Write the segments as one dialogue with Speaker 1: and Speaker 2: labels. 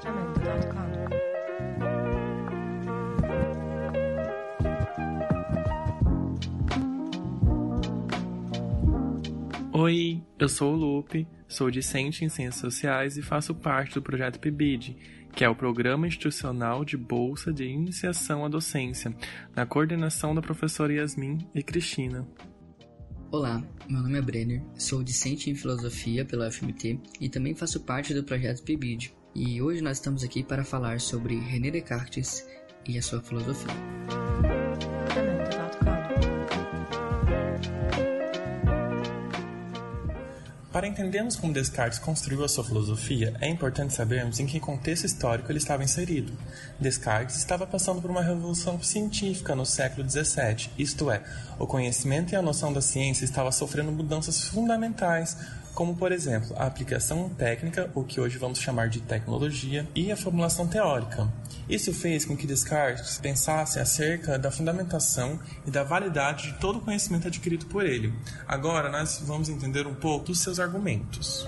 Speaker 1: jamendo.com.
Speaker 2: Oi, eu sou o Lupe, sou discente em Ciências Sociais e faço parte do projeto PIBID, que é o Programa Institucional de Bolsa de Iniciação à Docência, na coordenação da professora Yasmin e Cristina.
Speaker 3: Olá, meu nome é Brenner, sou discente em Filosofia pela UFMT e também faço parte do projeto PIBID. E hoje nós estamos aqui para falar sobre René Descartes e a sua filosofia.
Speaker 2: Para entendermos como Descartes construiu a sua filosofia, é importante sabermos em que contexto histórico ele estava inserido. Descartes estava passando por uma revolução científica no século XVII, isto é, o conhecimento e a noção da ciência estavam sofrendo mudanças fundamentais, como por exemplo a aplicação técnica, o que hoje vamos chamar de tecnologia, e a formulação teórica. Isso fez com que Descartes pensasse acerca da fundamentação e da validade de todo o conhecimento adquirido por ele. Agora nós vamos entender um pouco dos seus argumentos.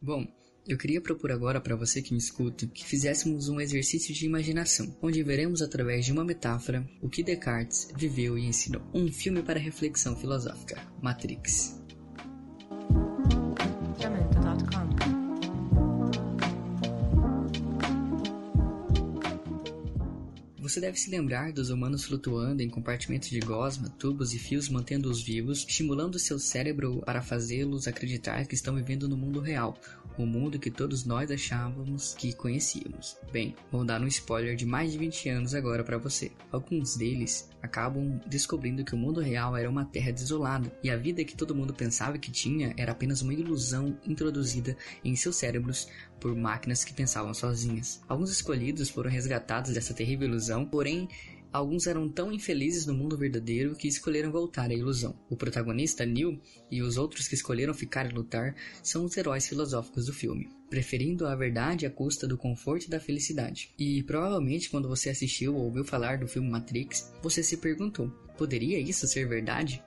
Speaker 3: Bom, eu queria propor agora para você que me escuta que fizéssemos um exercício de imaginação, onde veremos através de uma metáfora o que Descartes viveu e ensinou. Um filme para reflexão filosófica, Matrix. Você deve se lembrar dos humanos flutuando em compartimentos de gosma, tubos e fios mantendo-os vivos, estimulando seu cérebro para fazê-los acreditar que estão vivendo no mundo real, o mundo que todos nós achávamos que conhecíamos. Bem, vou dar um spoiler de mais de 20 anos agora para você. Alguns deles acabam descobrindo que o mundo real era uma terra desolada e a vida que todo mundo pensava que tinha era apenas uma ilusão introduzida em seus cérebros por máquinas que pensavam sozinhas. Alguns escolhidos foram resgatados dessa terrível ilusão, porém Alguns eram tão infelizes no mundo verdadeiro que escolheram voltar à ilusão. O protagonista, Neil, e os outros que escolheram ficar e lutar são os heróis filosóficos do filme, preferindo a verdade à custa do conforto e da felicidade. E provavelmente quando você assistiu ou ouviu falar do filme Matrix, você se perguntou: poderia isso ser verdade?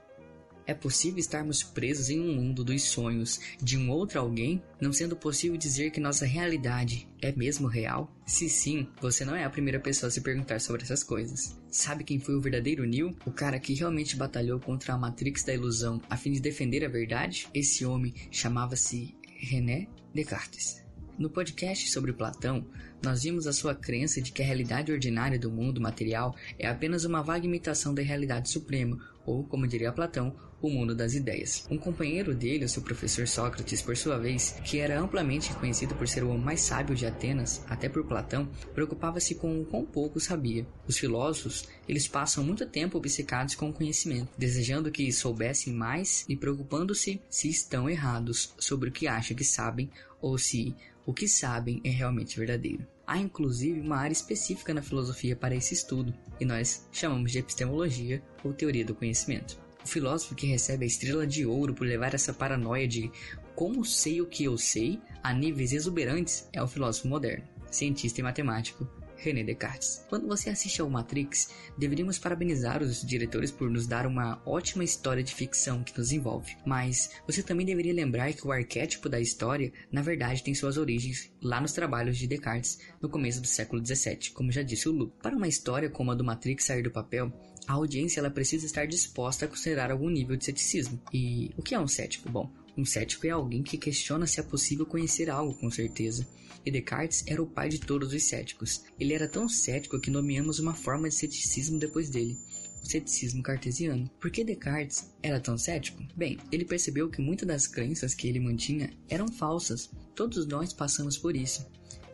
Speaker 3: É possível estarmos presos em um mundo dos sonhos de um outro alguém, não sendo possível dizer que nossa realidade é mesmo real? Se sim, você não é a primeira pessoa a se perguntar sobre essas coisas. Sabe quem foi o verdadeiro Neo? O cara que realmente batalhou contra a Matrix da ilusão a fim de defender a verdade? Esse homem chamava-se René Descartes. No podcast sobre Platão, nós vimos a sua crença de que a realidade ordinária do mundo material é apenas uma vaga imitação da realidade suprema, ou, como diria Platão, o mundo das ideias. Um companheiro dele, o seu professor Sócrates, por sua vez, que era amplamente conhecido por ser o mais sábio de Atenas, até por Platão, preocupava-se com o quão pouco sabia. Os filósofos, eles passam muito tempo obcecados com o conhecimento, desejando que soubessem mais e preocupando-se se estão errados sobre o que acham que sabem ou se o que sabem é realmente verdadeiro. Há inclusive uma área específica na filosofia para esse estudo, e nós chamamos de epistemologia ou teoria do conhecimento. O filósofo que recebe a estrela de ouro por levar essa paranoia de como sei o que eu sei a níveis exuberantes é o filósofo moderno, cientista e matemático René Descartes. Quando você assiste ao Matrix, deveríamos parabenizar os diretores por nos dar uma ótima história de ficção que nos envolve. Mas você também deveria lembrar que o arquétipo da história, na verdade, tem suas origens lá nos trabalhos de Descartes no começo do século XVII, como já disse o Lu. Para uma história como a do Matrix sair do papel, a audiência ela precisa estar disposta a considerar algum nível de ceticismo. E o que é um cético? Bom, um cético é alguém que questiona se é possível conhecer algo com certeza. E Descartes era o pai de todos os céticos. Ele era tão cético que nomeamos uma forma de ceticismo depois dele. O ceticismo cartesiano. Por que Descartes era tão cético? Bem, ele percebeu que muitas das crenças que ele mantinha eram falsas. Todos nós passamos por isso.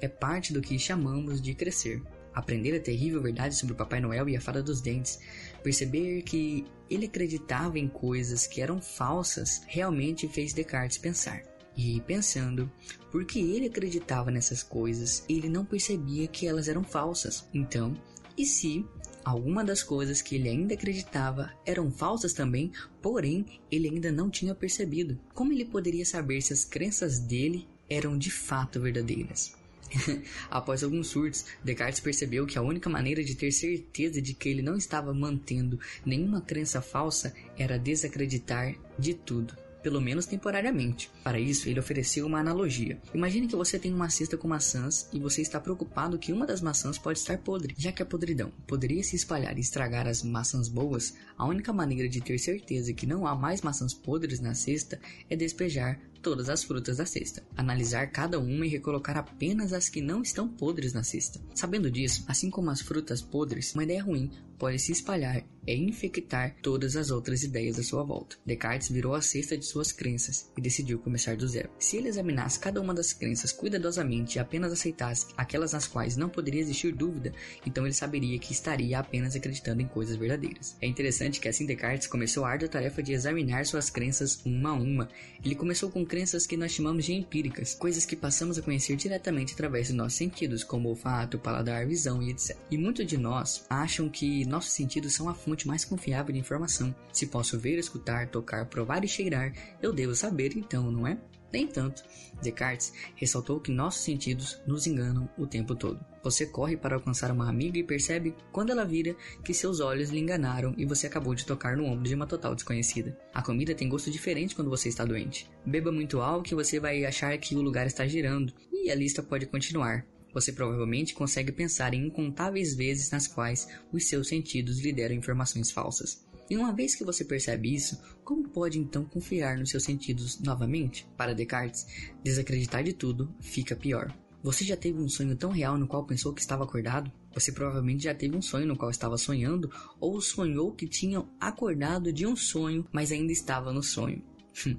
Speaker 3: É parte do que chamamos de crescer aprender a terrível verdade sobre o Papai Noel e a Fada dos Dentes, perceber que ele acreditava em coisas que eram falsas, realmente fez Descartes pensar. E pensando, porque ele acreditava nessas coisas, ele não percebia que elas eram falsas. Então, e se alguma das coisas que ele ainda acreditava eram falsas também, porém ele ainda não tinha percebido? Como ele poderia saber se as crenças dele eram de fato verdadeiras? Após alguns surtos, Descartes percebeu que a única maneira de ter certeza de que ele não estava mantendo nenhuma crença falsa era desacreditar de tudo pelo menos temporariamente. Para isso, ele ofereceu uma analogia. Imagine que você tem uma cesta com maçãs e você está preocupado que uma das maçãs pode estar podre. Já que a podridão poderia se espalhar e estragar as maçãs boas, a única maneira de ter certeza que não há mais maçãs podres na cesta é despejar todas as frutas da cesta, analisar cada uma e recolocar apenas as que não estão podres na cesta. Sabendo disso, assim como as frutas podres, uma ideia ruim pode se espalhar e infectar todas as outras ideias à sua volta. Descartes virou a cesta de suas crenças e decidiu começar do zero. Se ele examinasse cada uma das crenças cuidadosamente e apenas aceitasse aquelas nas quais não poderia existir dúvida, então ele saberia que estaria apenas acreditando em coisas verdadeiras. É interessante que assim Descartes começou a árdua tarefa de examinar suas crenças uma a uma. Ele começou com crenças que nós chamamos de empíricas, coisas que passamos a conhecer diretamente através dos nossos sentidos, como olfato, paladar, visão e etc. E muitos de nós acham que nossos sentidos são a fonte mais confiável de informação. Se posso ver, escutar, tocar, provar e cheirar, eu devo saber então, não é? Nem tanto. Descartes ressaltou que nossos sentidos nos enganam o tempo todo. Você corre para alcançar uma amiga e percebe, quando ela vira, que seus olhos lhe enganaram e você acabou de tocar no ombro de uma total desconhecida. A comida tem gosto diferente quando você está doente. Beba muito álcool que você vai achar que o lugar está girando, e a lista pode continuar. Você provavelmente consegue pensar em incontáveis vezes nas quais os seus sentidos lhe deram informações falsas. E uma vez que você percebe isso, como pode então confiar nos seus sentidos novamente? Para Descartes, desacreditar de tudo fica pior. Você já teve um sonho tão real no qual pensou que estava acordado? Você provavelmente já teve um sonho no qual estava sonhando, ou sonhou que tinha acordado de um sonho, mas ainda estava no sonho.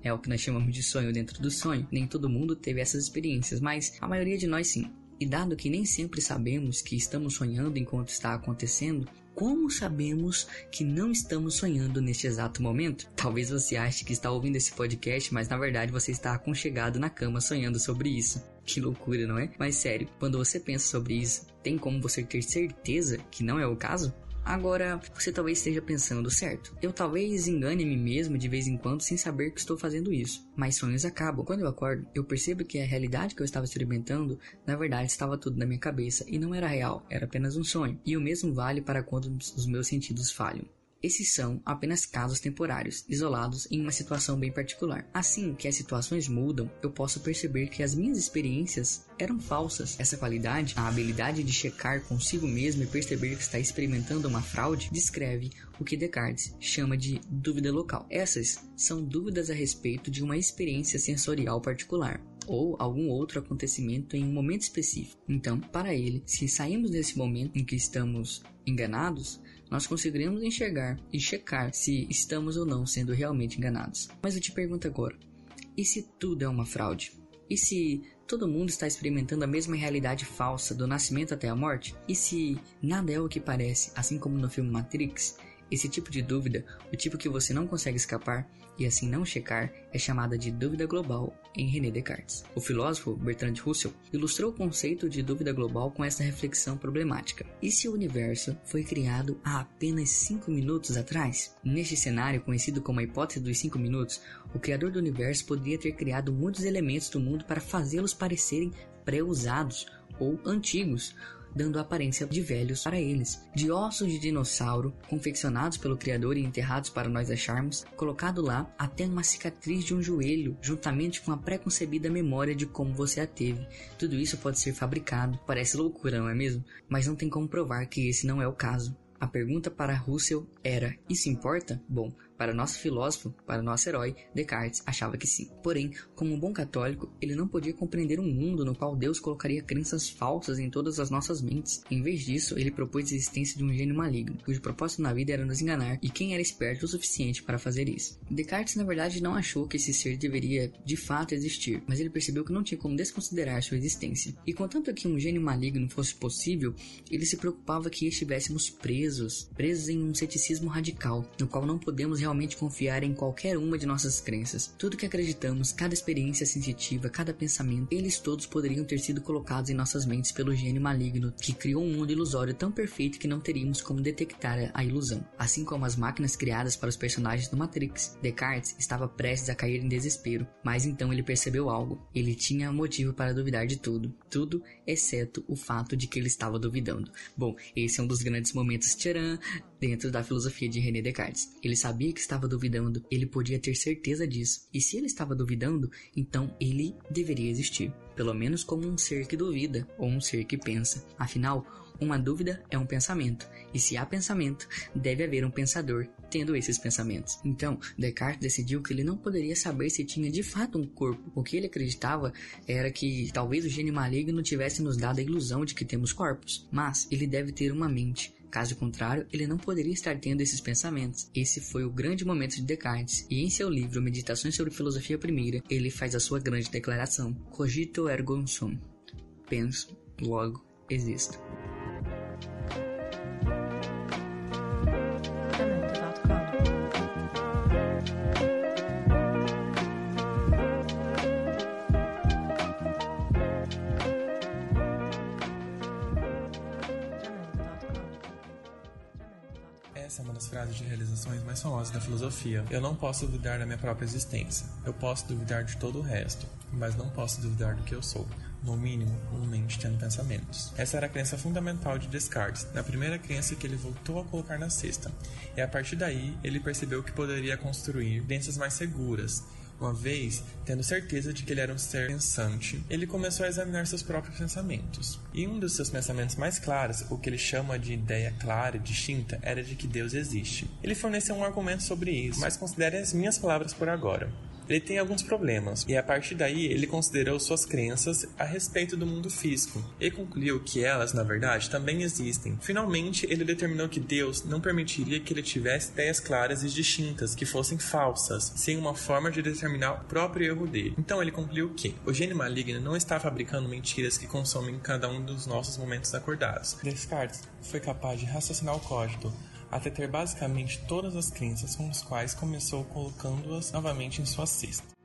Speaker 3: É o que nós chamamos de sonho dentro do sonho. Nem todo mundo teve essas experiências, mas a maioria de nós sim. E dado que nem sempre sabemos que estamos sonhando enquanto está acontecendo, como sabemos que não estamos sonhando neste exato momento? Talvez você ache que está ouvindo esse podcast, mas na verdade você está aconchegado na cama sonhando sobre isso. Que loucura, não é? Mas sério, quando você pensa sobre isso, tem como você ter certeza que não é o caso? Agora, você talvez esteja pensando, certo, eu talvez engane mim mesmo de vez em quando sem saber que estou fazendo isso. Mas sonhos acabam. Quando eu acordo, eu percebo que a realidade que eu estava experimentando, na verdade, estava tudo na minha cabeça e não era real, era apenas um sonho. E o mesmo vale para quando os meus sentidos falham. Esses são apenas casos temporários, isolados em uma situação bem particular. Assim que as situações mudam, eu posso perceber que as minhas experiências eram falsas. Essa qualidade, a habilidade de checar consigo mesmo e perceber que está experimentando uma fraude, descreve o que Descartes chama de dúvida local. Essas são dúvidas a respeito de uma experiência sensorial particular ou algum outro acontecimento em um momento específico. Então, para ele, se saímos desse momento em que estamos enganados, nós conseguiremos enxergar e checar se estamos ou não sendo realmente enganados. Mas eu te pergunto agora: e se tudo é uma fraude? E se todo mundo está experimentando a mesma realidade falsa do nascimento até a morte? E se nada é o que parece, assim como no filme Matrix? Esse tipo de dúvida, o tipo que você não consegue escapar e assim não checar, é chamada de dúvida global em René Descartes. O filósofo Bertrand Russell ilustrou o conceito de dúvida global com essa reflexão problemática. E se o universo foi criado há apenas 5 minutos atrás? Neste cenário, conhecido como a hipótese dos 5 minutos, o criador do universo poderia ter criado muitos elementos do mundo para fazê-los parecerem pré-usados ou antigos, dando a aparência de velhos para eles, de ossos de dinossauro, confeccionados pelo Criador e enterrados para nós acharmos, colocado lá até uma cicatriz de um joelho, juntamente com a pré-concebida memória de como você a teve. Tudo isso pode ser fabricado. Parece loucura, não é mesmo? Mas não tem como provar que esse não é o caso. A pergunta para Russell era: Isso importa? Bom, para nosso filósofo, para nosso herói, Descartes achava que sim. Porém, como um bom católico, ele não podia compreender um mundo no qual Deus colocaria crenças falsas em todas as nossas mentes. Em vez disso, ele propôs a existência de um gênio maligno, cujo propósito na vida era nos enganar, e quem era esperto o suficiente para fazer isso. Descartes, na verdade, não achou que esse ser deveria de fato existir, mas ele percebeu que não tinha como desconsiderar sua existência. E contanto que um gênio maligno fosse possível, ele se preocupava que estivéssemos presos, presos em um ceticismo radical, no qual não podemos realmente confiar em qualquer uma de nossas crenças. Tudo que acreditamos, cada experiência sensitiva, cada pensamento, eles todos poderiam ter sido colocados em nossas mentes pelo gênio maligno que criou um mundo ilusório tão perfeito que não teríamos como detectar a ilusão. Assim como as máquinas criadas para os personagens do Matrix, Descartes estava prestes a cair em desespero, mas então ele percebeu algo. Ele tinha motivo para duvidar de tudo, tudo exceto o fato de que ele estava duvidando. Bom, esse é um dos grandes momentos tcharam dentro da filosofia de René Descartes. Ele sabia que estava duvidando, ele podia ter certeza disso. E se ele estava duvidando, então ele deveria existir, pelo menos como um ser que duvida ou um ser que pensa. Afinal, uma dúvida é um pensamento, e se há pensamento, deve haver um pensador tendo esses pensamentos. Então, Descartes decidiu que ele não poderia saber se tinha de fato um corpo. O que ele acreditava era que talvez o gênio maligno tivesse nos dado a ilusão de que temos corpos, mas ele deve ter uma mente. Caso contrário, ele não poderia estar tendo esses pensamentos. Esse foi o grande momento de Descartes, e em seu livro Meditações sobre Filosofia Primeira, ele faz a sua grande declaração: Cogito ergo sum. Penso, logo existo.
Speaker 2: Frases de realizações mais famosas da filosofia. Eu não posso duvidar da minha própria existência. Eu posso duvidar de todo o resto, mas não posso duvidar do que eu sou. No mínimo, uma mente tendo pensamentos. Essa era a crença fundamental de Descartes, na primeira crença que ele voltou a colocar na sexta. E a partir daí, ele percebeu que poderia construir crenças mais seguras, uma vez, tendo certeza de que ele era um ser pensante, ele começou a examinar seus próprios pensamentos. E um dos seus pensamentos mais claros, o que ele chama de ideia clara e distinta, era de que Deus existe. Ele forneceu um argumento sobre isso, mas considere as minhas palavras por agora. Ele tem alguns problemas, e a partir daí ele considerou suas crenças a respeito do mundo físico e concluiu que elas, na verdade, também existem. Finalmente, ele determinou que Deus não permitiria que ele tivesse ideias claras e distintas que fossem falsas, sem uma forma de determinar o próprio erro dele. Então ele concluiu que o gênio maligno não está fabricando mentiras que consomem cada um dos nossos momentos acordados. Descartes foi capaz de raciocinar o código até ter basicamente todas as crenças com as quais começou colocando-as novamente em sua cesta.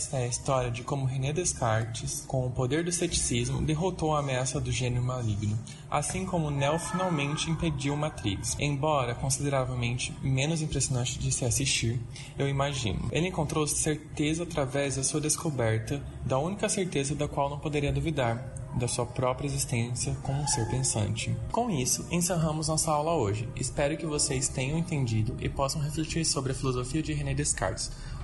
Speaker 2: Esta é a história de como René Descartes, com o poder do ceticismo, derrotou a ameaça do gênio maligno, assim como Neo finalmente impediu Matrix. Embora consideravelmente menos impressionante de se assistir, eu imagino. Ele encontrou certeza através da sua descoberta da única certeza da qual não poderia duvidar, da sua própria existência como um ser pensante. Com isso, encerramos nossa aula hoje. Espero que vocês tenham entendido e possam refletir sobre a filosofia de René Descartes.